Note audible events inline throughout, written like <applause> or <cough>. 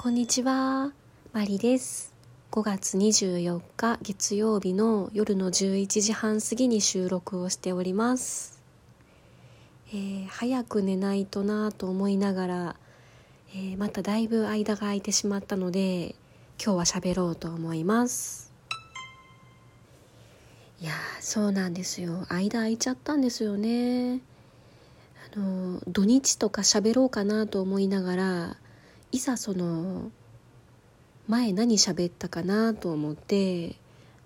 こんにちは、マリです。5月24日月曜日の夜の11時半過ぎに収録をしております。えー早く寝ないとなと思いながら、えーまただいぶ間が空いてしまったので、今日は喋ろうと思います。いやそうなんですよ。間空いちゃったんですよね。あの土日とか喋ろうかなと思いながらいざその前何喋ったかなと思って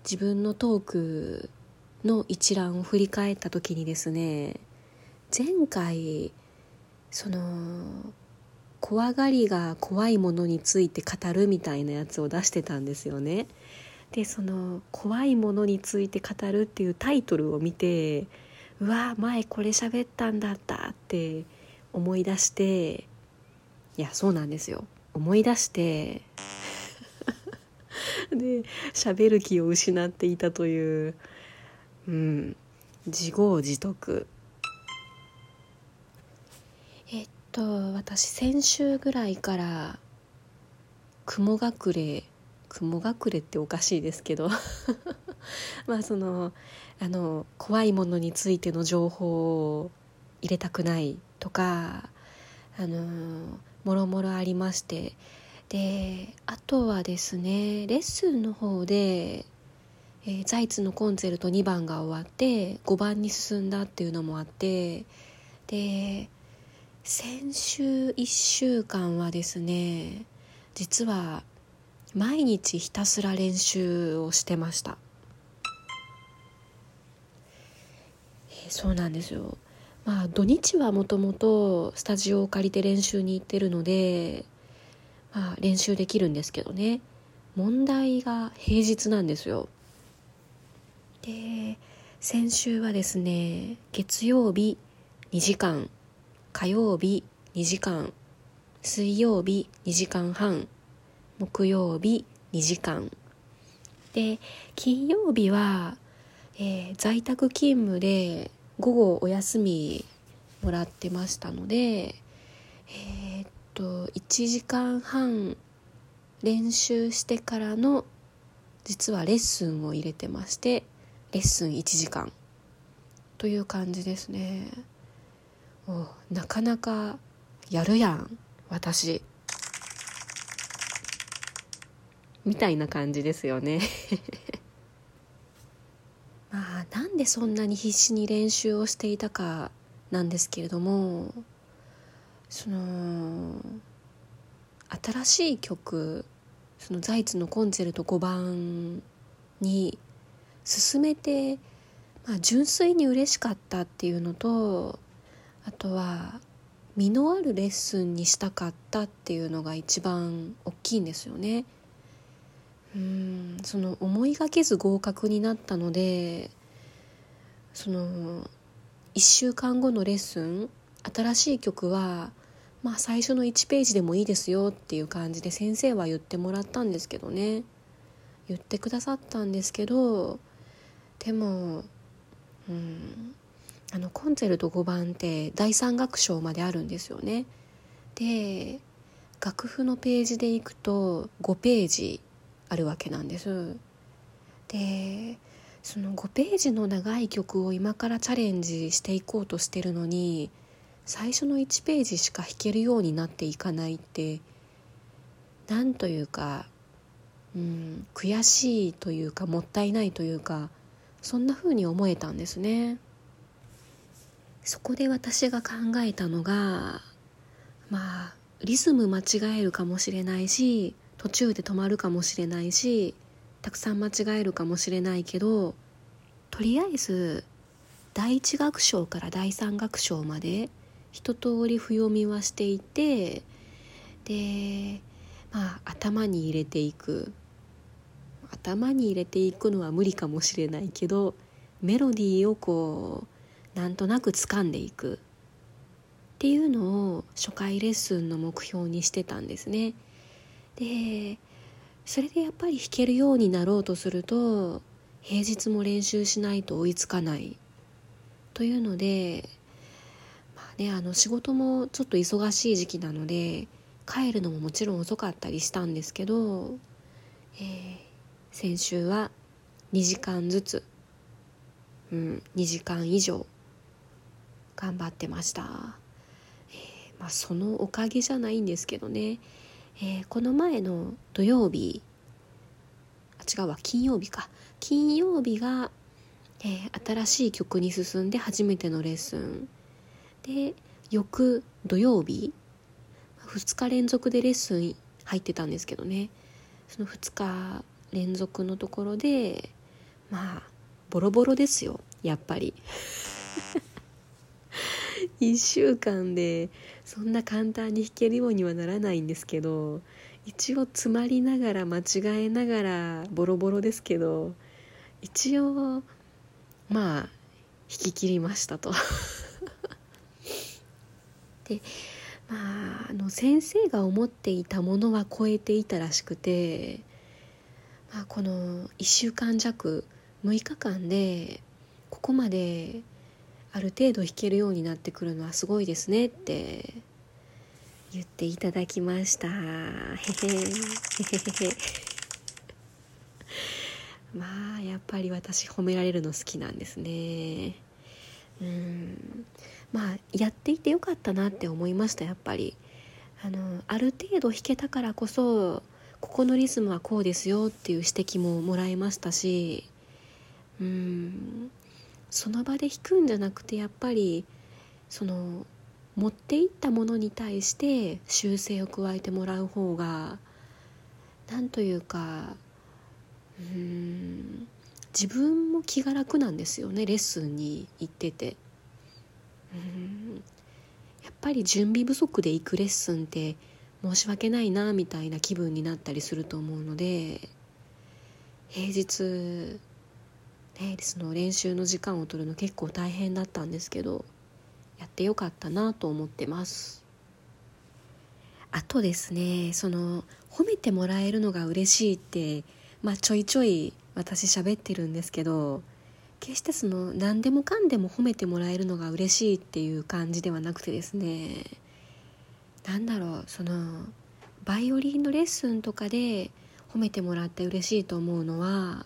自分のトークの一覧を振り返った時にですね前回その怖がりが怖いものについて語るみたいなやつを出してたんですよね。でその「怖いものについて語る」っていうタイトルを見てうわ前これ喋ったんだったって思い出していやそうなんですよ。思い出して。<laughs> で喋る気を失っていたといううん自業自得。えっと私先週ぐらいから雲隠れ雲隠れっておかしいですけど。<laughs> まあそのあの怖いものについての情報を入れたくないとかあのもろもろありまして。であとはですねレッスンの方で、えーザイツのコンチェルト2番が終わって5番に進んだっていうのもあって。で先週1週間はですね実は毎日ひたすら練習をしてました。えーそうなんですよ。まあ土日はもともとスタジオを借りて練習に行ってるのでまあ練習できるんですけどね。問題が平日なんですよ。で先週はですね月曜日2時間火曜日2時間水曜日2時間半木曜日2時間。で金曜日は、えー在宅勤務で午後お休みもらってましたのでえーっと1時間半練習してからの実はレッスンを入れてましてレッスン1時間という感じですね。おなかなかやるやん私。みたいな感じですよね。なんでそんなに必死に練習をしていたかなんですけれどもその新しい曲そのザイツのコンチェルト5番に進めて、まあ、純粋に嬉しかったっていうのとあとは実のあるレッスンにしたかったっていうのが一番大きいんですよね。うんその思いがけず合格になったのでその1週間後のレッスン新しい曲はまあ最初の1ページでもいいですよっていう感じで先生は言ってもらったんですけどね。言ってくださったんですけどでもうんあのコンチェルト5番って第3楽章まであるんですよね。で楽譜のページでいくと5ページあるわけなんです。でその5ページの長い曲を今からチャレンジしていこうとしてるのに最初の1ページしか弾けるようになっていかないってなんというか、うん、悔しいというかもったいないというかそんな風に思えたんですね。そこで私が考えたのがまあリズム間違えるかもしれないし途中で止まるかもしれないしたくさん間違えるかもしれないけどとりあえず第一楽章から第三楽章まで一通り譜読みはしていてでまあ頭に入れていく頭に入れていくのは無理かもしれないけどメロディーをこうなんとなく掴んでいくっていうのを初回レッスンの目標にしてたんですね。でそれでやっぱり弾けるようになろうとすると平日も練習しないと追いつかない。というのでまあねあの仕事もちょっと忙しい時期なので帰るのももちろん遅かったりしたんですけど、えー、先週は2時間ずつ、うん、2時間以上頑張ってました、えー、まあ、そのおかげじゃないんですけどね、えー、この前の土曜日あ違うわ金曜日か。金曜日が、えー、新しい曲に進んで初めてのレッスン。で翌土曜日2日連続でレッスン入ってたんですけどね。その2日連続のところでまあボロボロですよやっぱり。<laughs> 1週間でそんな簡単に弾けるようにはならないんですけど一応詰まりながら間違えながらボロボロですけど一応まあ弾き切りましたと。<laughs> でまああの先生が思っていたものは超えていたらしくて、まあ、この1週間弱6日間でここまである程度弾けるようになってくるのはすごいですねって言っていただきました。へへへへまあやっぱり私褒められるの好きなんですね。うん。まあやっていてよかったなって思いましたやっぱり。あのある程度弾けたからこそここのリズムはこうですよっていう指摘ももらいましたしうん。その場で弾くんじゃなくてやっぱりその持っていったものに対して修正を加えてもらう方がなんというかうん自分も気が楽なんですよねレッスンに行ってて。うんやっぱり準備不足で行くレッスンって申し訳ないなみたいな気分になったりすると思うので平日ね、その練習の時間を取るの結構大変だったんですけどやってよかったなと思ってます。あとですねその褒めてもらえるのが嬉しいってまあちょいちょい私喋ってるんですけど決してその何でもかんでも褒めてもらえるのが嬉しいっていう感じではなくてですね何だろうそのバイオリンのレッスンとかで褒めてもらって嬉しいと思うのは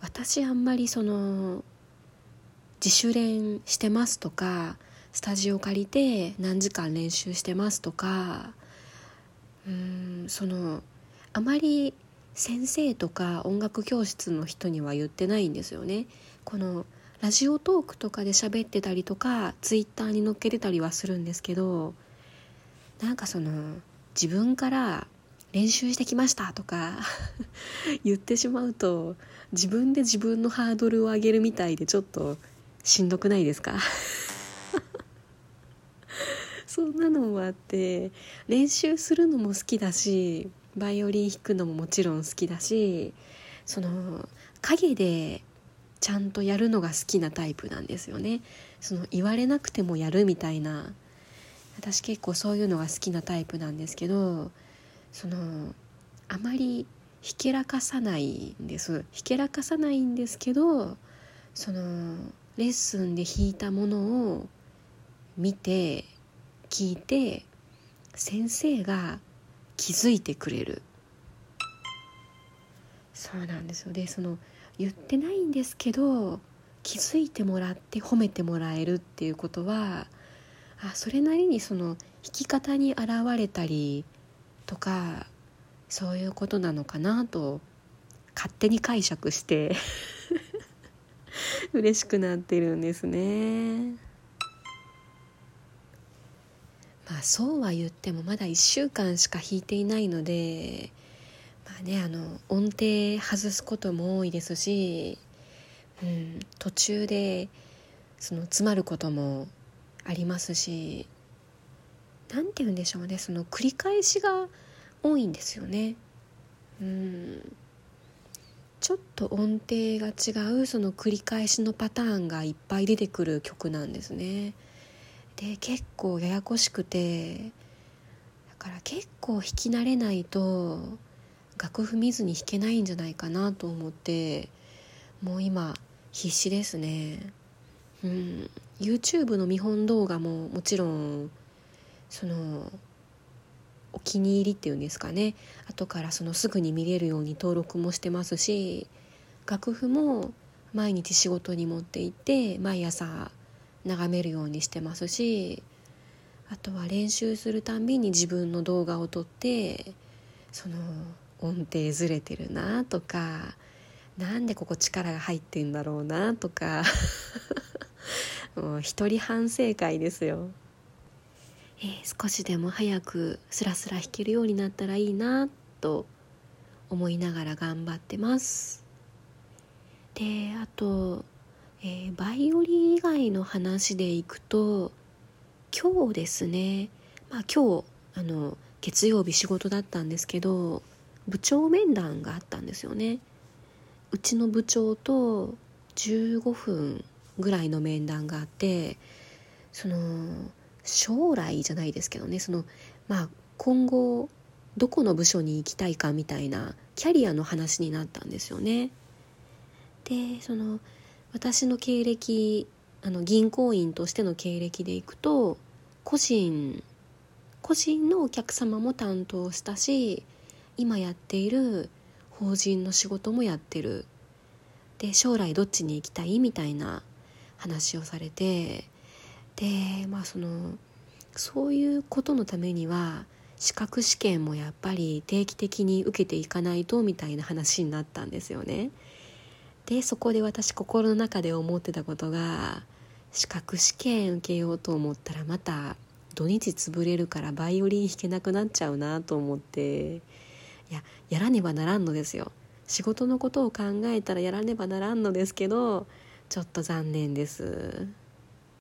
私あんまりその自主練してますとかスタジオ借りて何時間練習してますとかうんそのあまり先生とか音楽教室の人には言ってないんですよね。このラジオトークとかで喋ってたりとかツイッターに載っけてたりはするんですけどなんかその自分から練習してきましたとか <laughs> 言ってしまうと自分で自分のハードルを上げるみたいでちょっとしんどくないですか？<laughs> そんなのもあって練習するのも好きだしバイオリン弾くのももちろん好きだしその影でちゃんとやるのが好きなタイプなんですよね。その言われなくてもやるみたいな私結構そういうのが好きなタイプなんですけどそのあまりひけらかさないんです。ひけらかさないんですけどそのレッスンで弾いたものを見て聞いて先生が気づいてくれる。そうなんですよ。でその言ってないんですけど気づいてもらって褒めてもらえるっていうことはあそれなりにその弾き方に現れたりとかそういうことなのかなと勝手に解釈して <laughs> 嬉しくなってるんですね。まあそうは言ってもまだ1週間しか弾いていないのでまあねあの音程外すことも多いですし、うん、途中でその詰まることもありますし何て言うんでしょうねその繰り返しが多いんですよね。うんちょっと音程が違うその繰り返しのパターンがいっぱい出てくる曲なんですね。で結構ややこしくてだから結構弾き慣れないと楽譜見ずに弾けないんじゃないかなと思ってもう今必死ですね。うん、YouTube の見本動画ももちろんそのお気に入りっていうんですかね。後からそのすぐに見れるように登録もしてますし楽譜も毎日仕事に持って行って毎朝眺めるようにしてますしあとは練習するたんびに自分の動画を撮ってその音程ずれてるなとかなんでここ力が入ってんだろうなとか。<laughs> もう一人反省会ですよ、えー、少しでも早くスラスラ弾けるようになったらいいなと思いながら頑張ってます。であと、えー、バイオリン以外の話でいくと今日ですねまあ今日あの月曜日仕事だったんですけど部長面談があったんですよね。うちの部長と15分ぐらいの面談があってその将来じゃないですけどねそのまあ今後どこの部署に行きたいかみたいなキャリアの話になったんですよね。でその私の経歴あの銀行員としての経歴でいくと個人個人のお客様も担当したし今やっている法人の仕事もやってるで将来どっちに行きたいみたいな話をされてでまあそのそういうことのためには資格試験もやっぱり定期的に受けていかないとみたいな話になったんですよね。でそこで私心の中で思ってたことが資格試験受けようと思ったらまた土日潰れるからバイオリン弾けなくなっちゃうなと思っていややらねばならんのですよ仕事のことを考えたらやらねばならんのですけどちょっと残念です